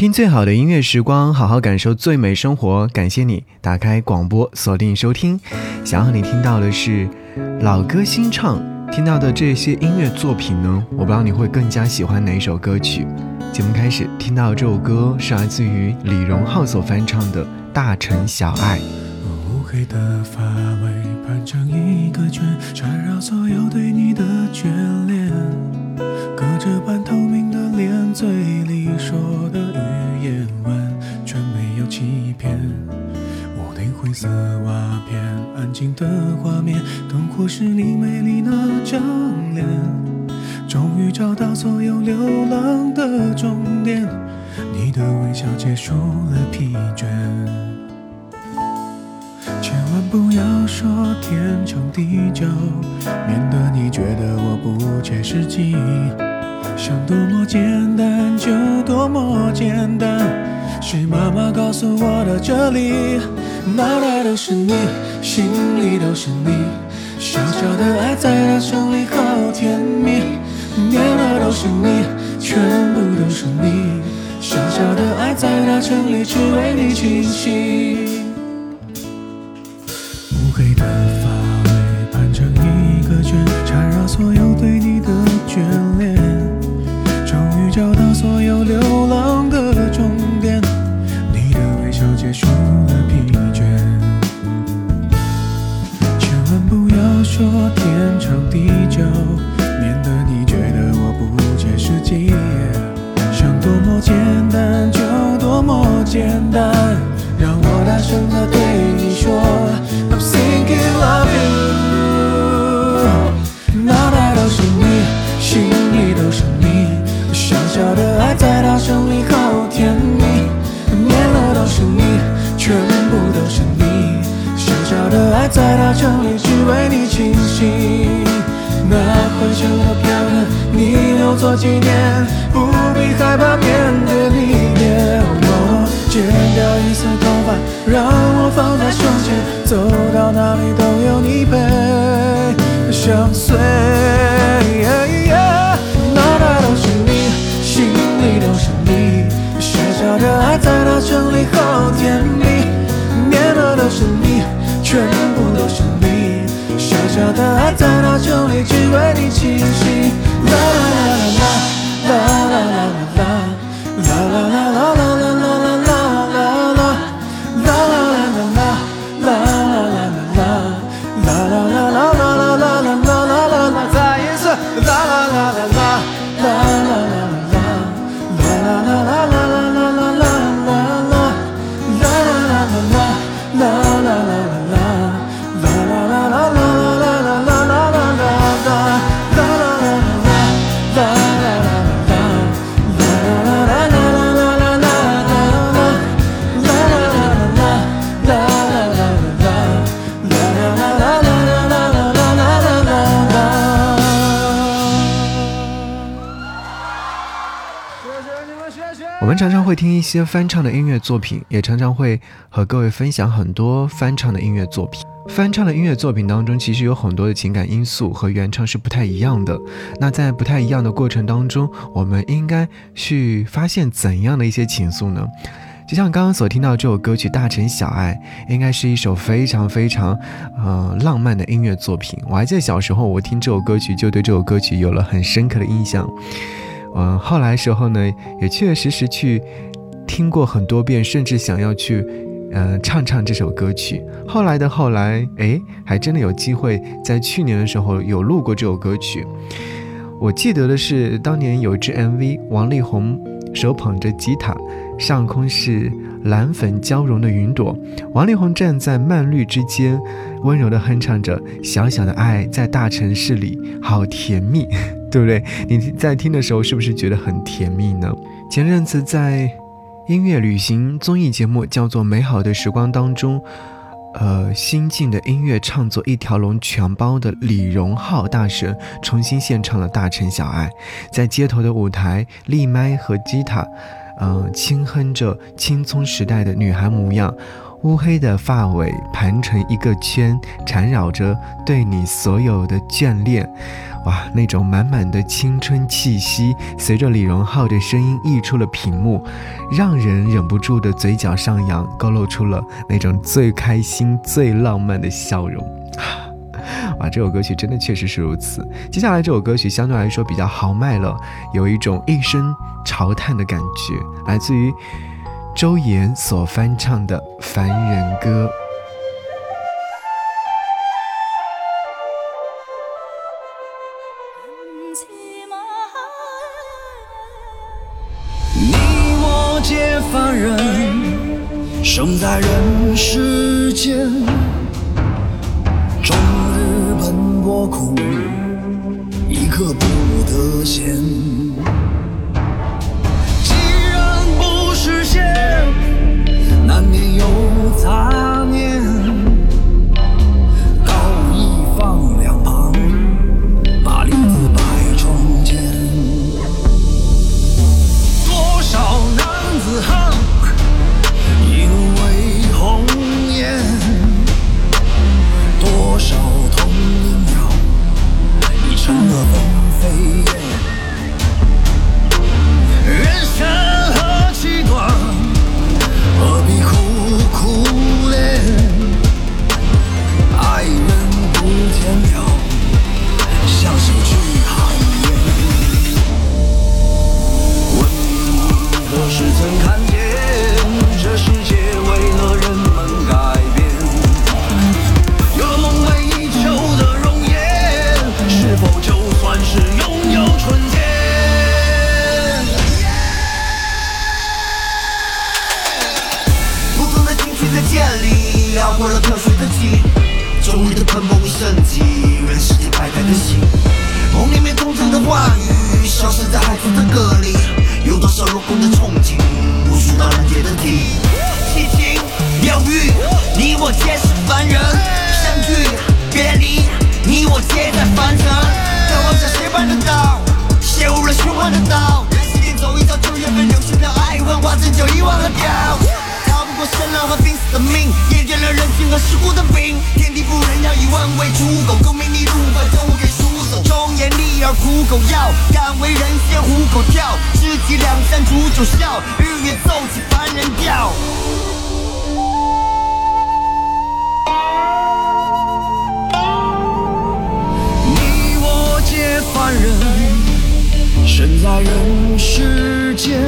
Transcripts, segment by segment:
听最好的音乐时光，好好感受最美生活。感谢你打开广播，锁定收听。想要你听到的是老歌新唱，听到的这些音乐作品呢？我不知道你会更加喜欢哪一首歌曲。节目开始，听到这首歌是来自于李荣浩所翻唱的《大城小爱》。乌黑的发尾盘成一个圈，缠绕所有对你的眷恋。隔着半透明的脸，嘴里说的色瓦片，安静的画面，灯火是你美丽那张脸。终于找到所有流浪的终点，你的微笑结束了疲倦。千万不要说天长地久，免得你觉得我不切实际。想多么简单就多么简单，是妈妈告诉我的哲理，脑袋都是你，心里都是你，小小的爱在大城里好甜蜜，念的都是你，全部都是你，小小的爱在大城里只为你倾心。乌黑的发尾盘成一个圈，缠绕所有对你的眷恋做纪念，不必害怕面对离别。我剪掉一丝头发，让我放在胸前，走到哪里都有你陪相随。脑袋都是你，心里都是你，小小的爱在大城里好甜蜜，念的都是你，全部都是你。小小的爱在大城里常常会听一些翻唱的音乐作品，也常常会和各位分享很多翻唱的音乐作品。翻唱的音乐作品当中，其实有很多的情感因素和原唱是不太一样的。那在不太一样的过程当中，我们应该去发现怎样的一些情愫呢？就像刚刚所听到这首歌曲《大城小爱》，应该是一首非常非常呃浪漫的音乐作品。我还记得小时候，我听这首歌曲就对这首歌曲有了很深刻的印象。嗯，后来时候呢，也确确实实去听过很多遍，甚至想要去，呃，唱唱这首歌曲。后来的后来，哎，还真的有机会在去年的时候有录过这首歌曲。我记得的是，当年有一支 MV，王力宏手捧着吉他，上空是蓝粉交融的云朵，王力宏站在蔓绿之间，温柔地哼唱着《小小的爱在大城市里好甜蜜》。对不对？你在听的时候是不是觉得很甜蜜呢？前阵子在音乐旅行综艺节目叫做《美好的时光》当中，呃，新晋的音乐唱作一条龙全包的李荣浩大神重新献唱了《大城小爱》，在街头的舞台，立麦和吉他，嗯、轻哼着青葱时代的女孩模样。乌黑的发尾盘成一个圈，缠绕着对你所有的眷恋。哇，那种满满的青春气息，随着李荣浩的声音溢出了屏幕，让人忍不住的嘴角上扬，勾勒出了那种最开心、最浪漫的笑容。哇，这首歌曲真的确实是如此。接下来这首歌曲相对来说比较豪迈了，有一种一声长叹的感觉，来自于周延所翻唱的《凡人歌》。为刍狗，功名利禄把政务给输走。忠言逆耳苦口药，敢为人先虎口跳。知己两三煮酒笑，日月奏起凡人调。你我皆凡人，身在人世间，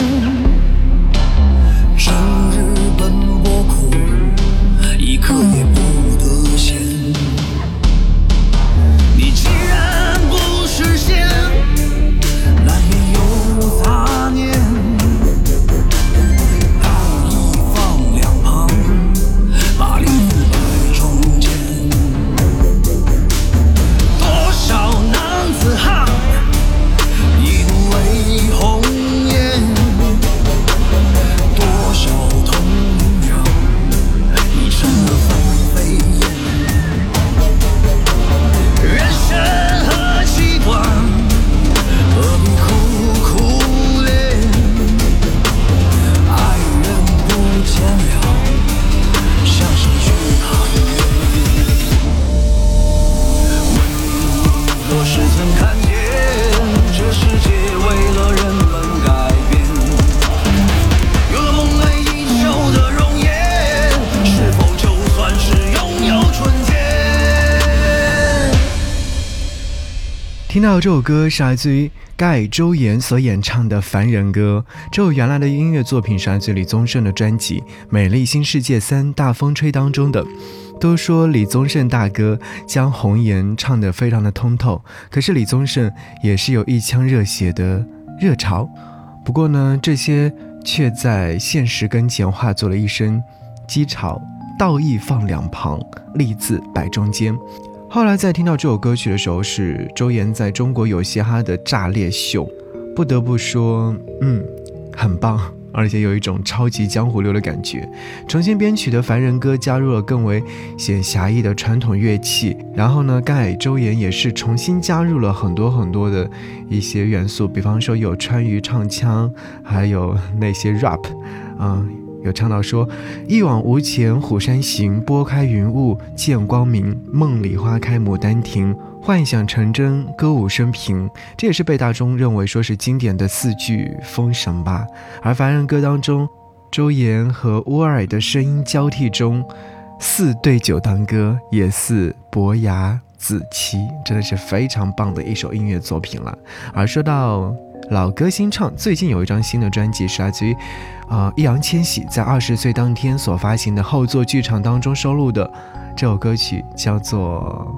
听到这首歌是来自于盖周岩所演唱的《凡人歌》。这首原来的音乐作品是来自李宗盛的专辑《美丽新世界三大风吹》当中的。都说李宗盛大哥将红颜唱得非常的通透，可是李宗盛也是有一腔热血的热潮。不过呢，这些却在现实跟前化作了一声讥嘲，道义放两旁，利字摆中间。后来在听到这首歌曲的时候，是周延在中国有嘻哈的炸裂秀，不得不说，嗯，很棒，而且有一种超级江湖流的感觉。重新编曲的《凡人歌》加入了更为显侠义的传统乐器，然后呢，盖周延也是重新加入了很多很多的一些元素，比方说有川渝唱腔，还有那些 rap，嗯。有唱到说：“一往无前，虎山行，拨开云雾见光明，梦里花开牡丹亭，幻想成真，歌舞升平。”这也是被大众认为说是经典的四句封神吧。而凡人歌当中，周岩和乌尔的声音交替中，似对酒当歌，也似伯牙子期，真的是非常棒的一首音乐作品了。而说到老歌新唱，最近有一张新的专辑是来自于。啊，易烊千玺在二十岁当天所发行的后座剧场当中收录的这首歌曲叫做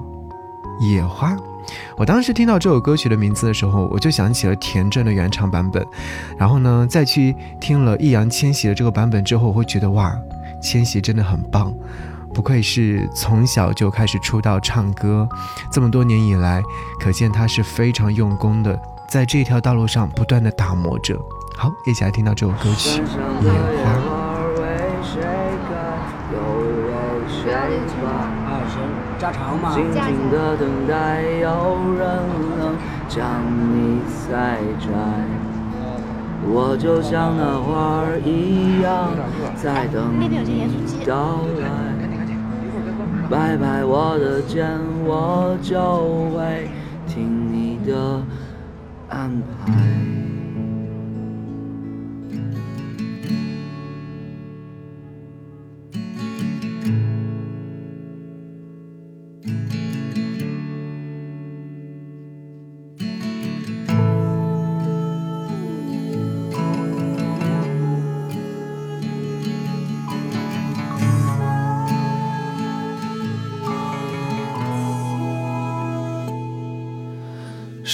《野花》。我当时听到这首歌曲的名字的时候，我就想起了田震的原唱版本。然后呢，再去听了易烊千玺的这个版本之后，我会觉得哇，千玺真的很棒，不愧是从小就开始出道唱歌，这么多年以来，可见他是非常用功的，在这条道路上不断的打磨着。好，一起来听到这首歌曲《野花》。静静的等待，有人能将你采摘。我就像那花儿一样，在等你到来。拍拍我的肩，我就会听你的安排。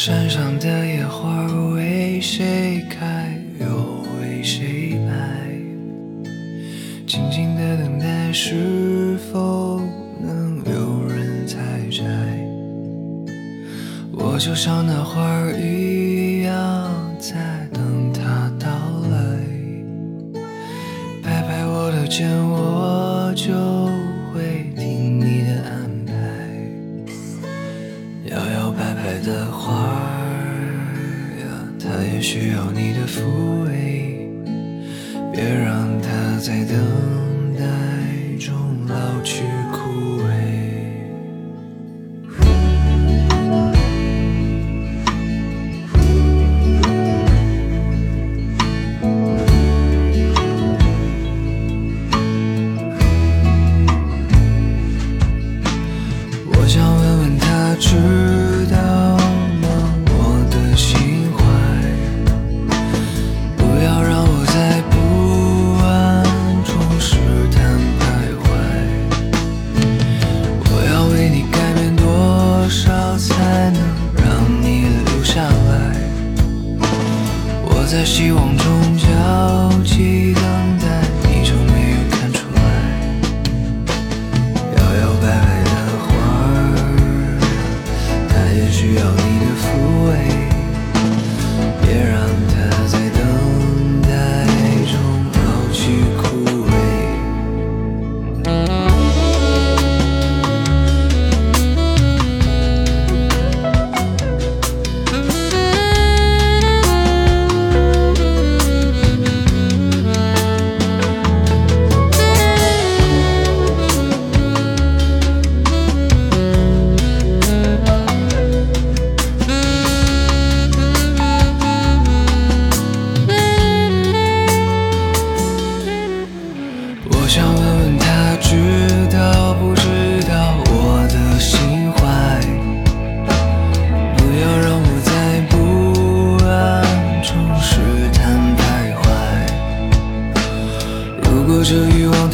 山上的野花为谁开，又为谁败？静静的等待，是否能有人采摘？我就像那花儿一样，在等它到来。拍拍我的肩，我需要你的抚慰。别让它在等待中老去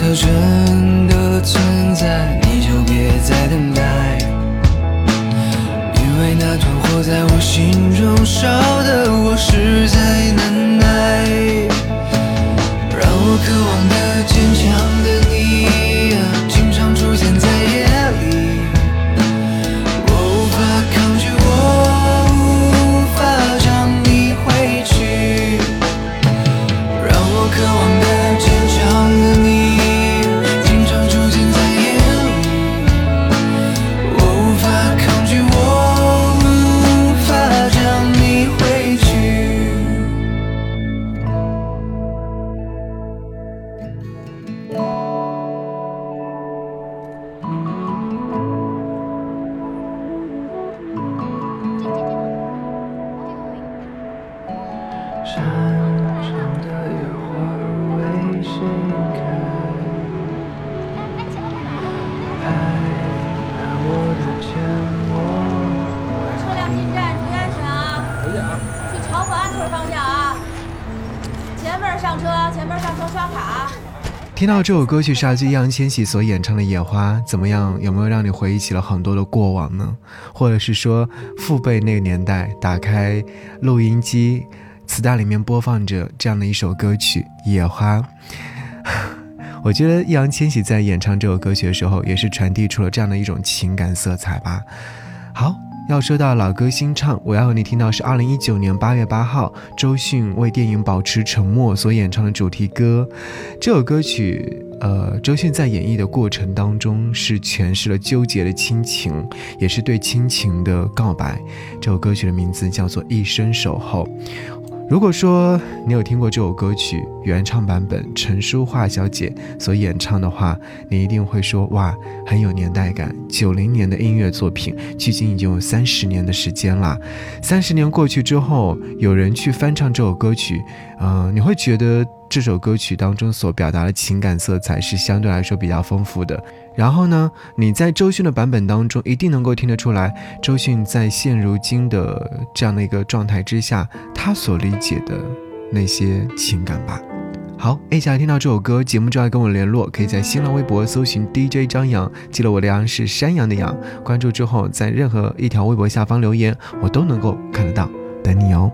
的人。前面上车，前面上车刷卡听到这首歌曲是来自易烊千玺所演唱的《野花》，怎么样？有没有让你回忆起了很多的过往呢？或者是说，父辈那个年代打开录音机，磁带里面播放着这样的一首歌曲《野花》？我觉得易烊千玺在演唱这首歌曲的时候，也是传递出了这样的一种情感色彩吧。好。要说到老歌新唱，我要和你听到是二零一九年八月八号，周迅为电影《保持沉默》所演唱的主题歌。这首歌曲，呃，周迅在演绎的过程当中是诠释了纠结的亲情，也是对亲情的告白。这首歌曲的名字叫做《一生守候》。如果说你有听过这首歌曲原唱版本陈淑桦小姐所演唱的话，你一定会说哇，很有年代感。九零年的音乐作品，距今已经有三十年的时间了。三十年过去之后，有人去翻唱这首歌曲，嗯，你会觉得这首歌曲当中所表达的情感色彩是相对来说比较丰富的。然后呢，你在周迅的版本当中一定能够听得出来，周迅在现如今的这样的一个状态之下，他所理解的那些情感吧。好，A 想要听到这首歌，节目就要跟我联络，可以在新浪微博搜寻 DJ 张扬，记得我的杨是山羊的羊，关注之后在任何一条微博下方留言，我都能够看得到，等你哦。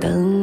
等。